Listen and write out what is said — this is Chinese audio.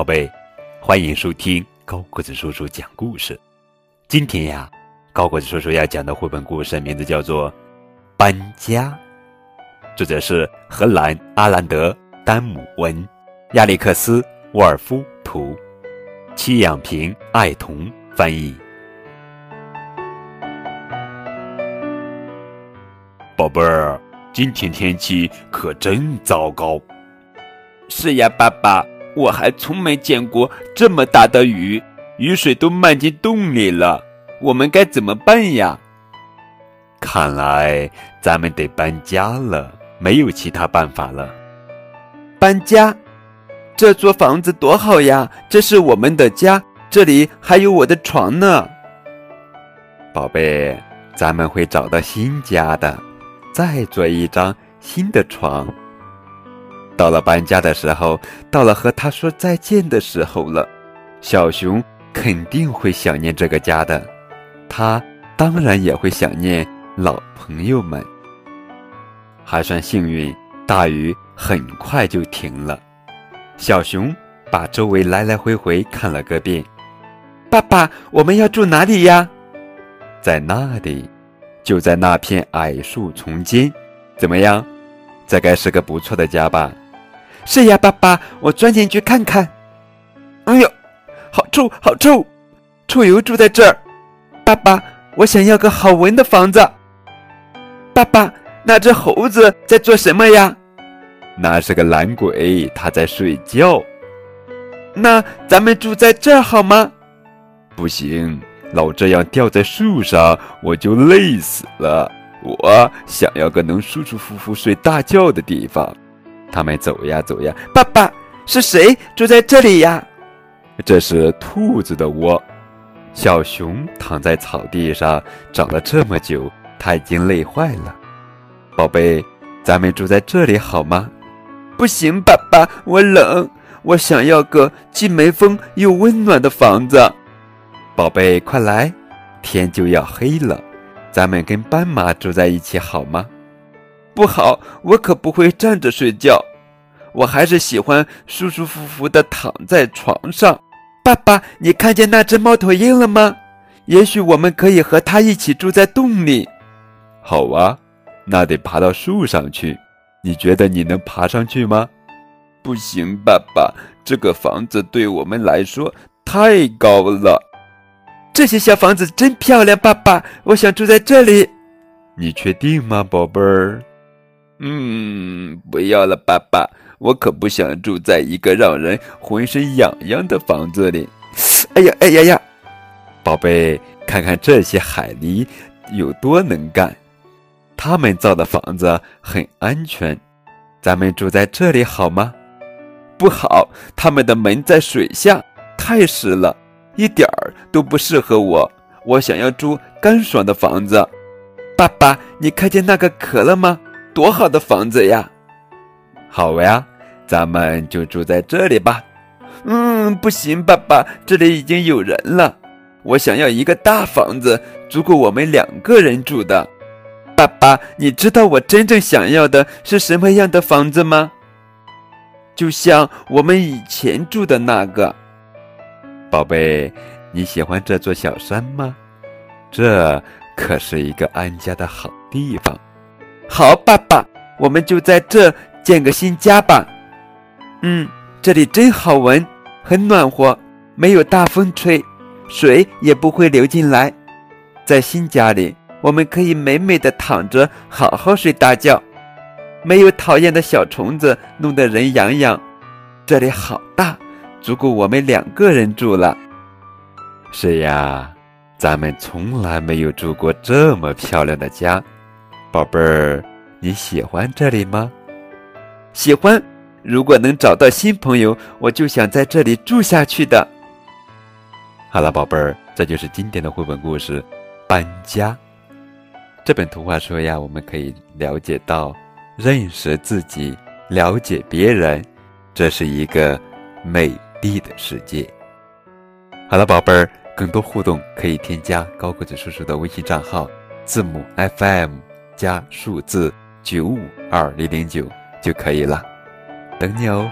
宝贝，欢迎收听高个子叔叔讲故事。今天呀，高个子叔叔要讲的绘本故事名字叫做《搬家》，作者是荷兰阿兰德·丹姆文，亚历克斯·沃尔夫图，戚养平、爱童翻译。宝贝儿，今天天气可真糟糕。是呀，爸爸。我还从没见过这么大的雨，雨水都漫进洞里了。我们该怎么办呀？看来咱们得搬家了，没有其他办法了。搬家？这座房子多好呀！这是我们的家，这里还有我的床呢。宝贝，咱们会找到新家的，再做一张新的床。到了搬家的时候，到了和他说再见的时候了。小熊肯定会想念这个家的，他当然也会想念老朋友们。还算幸运，大雨很快就停了。小熊把周围来来回回看了个遍。爸爸，我们要住哪里呀？在那里，就在那片矮树丛间。怎么样？这该是个不错的家吧？是呀，爸爸，我钻进去看看。哎呦，好臭，好臭！臭油住在这儿。爸爸，我想要个好闻的房子。爸爸，那只猴子在做什么呀？那是个懒鬼，它在睡觉。那咱们住在这儿好吗？不行，老这样吊在树上，我就累死了。我想要个能舒舒服服睡大觉的地方。他们走呀走呀，爸爸是谁住在这里呀？这是兔子的窝。小熊躺在草地上找了这么久，他已经累坏了。宝贝，咱们住在这里好吗？不行，爸爸，我冷，我想要个既没风又温暖的房子。宝贝，快来，天就要黑了，咱们跟斑马住在一起好吗？不好，我可不会站着睡觉，我还是喜欢舒舒服服的躺在床上。爸爸，你看见那只猫头鹰了吗？也许我们可以和它一起住在洞里。好啊，那得爬到树上去。你觉得你能爬上去吗？不行，爸爸，这个房子对我们来说太高了。这些小房子真漂亮，爸爸，我想住在这里。你确定吗，宝贝儿？嗯，不要了，爸爸，我可不想住在一个让人浑身痒痒的房子里。哎呀，哎呀呀！宝贝，看看这些海狸有多能干，他们造的房子很安全。咱们住在这里好吗？不好，他们的门在水下，太湿了，一点儿都不适合我。我想要住干爽的房子。爸爸，你看见那个壳了吗？多好的房子呀！好呀，咱们就住在这里吧。嗯，不行，爸爸，这里已经有人了。我想要一个大房子，足够我们两个人住的。爸爸，你知道我真正想要的是什么样的房子吗？就像我们以前住的那个。宝贝，你喜欢这座小山吗？这可是一个安家的好地方。好，爸爸，我们就在这建个新家吧。嗯，这里真好闻，很暖和，没有大风吹，水也不会流进来。在新家里，我们可以美美的躺着，好好睡大觉，没有讨厌的小虫子弄得人痒痒。这里好大，足够我们两个人住了。是呀，咱们从来没有住过这么漂亮的家。宝贝儿，你喜欢这里吗？喜欢。如果能找到新朋友，我就想在这里住下去的。好了，宝贝儿，这就是经典的绘本故事《搬家》。这本图画书呀，我们可以了解到，认识自己，了解别人，这是一个美丽的世界。好了，宝贝儿，更多互动可以添加高个子叔叔的微信账号，字母 FM。加数字九五二零零九就可以了，等你哦。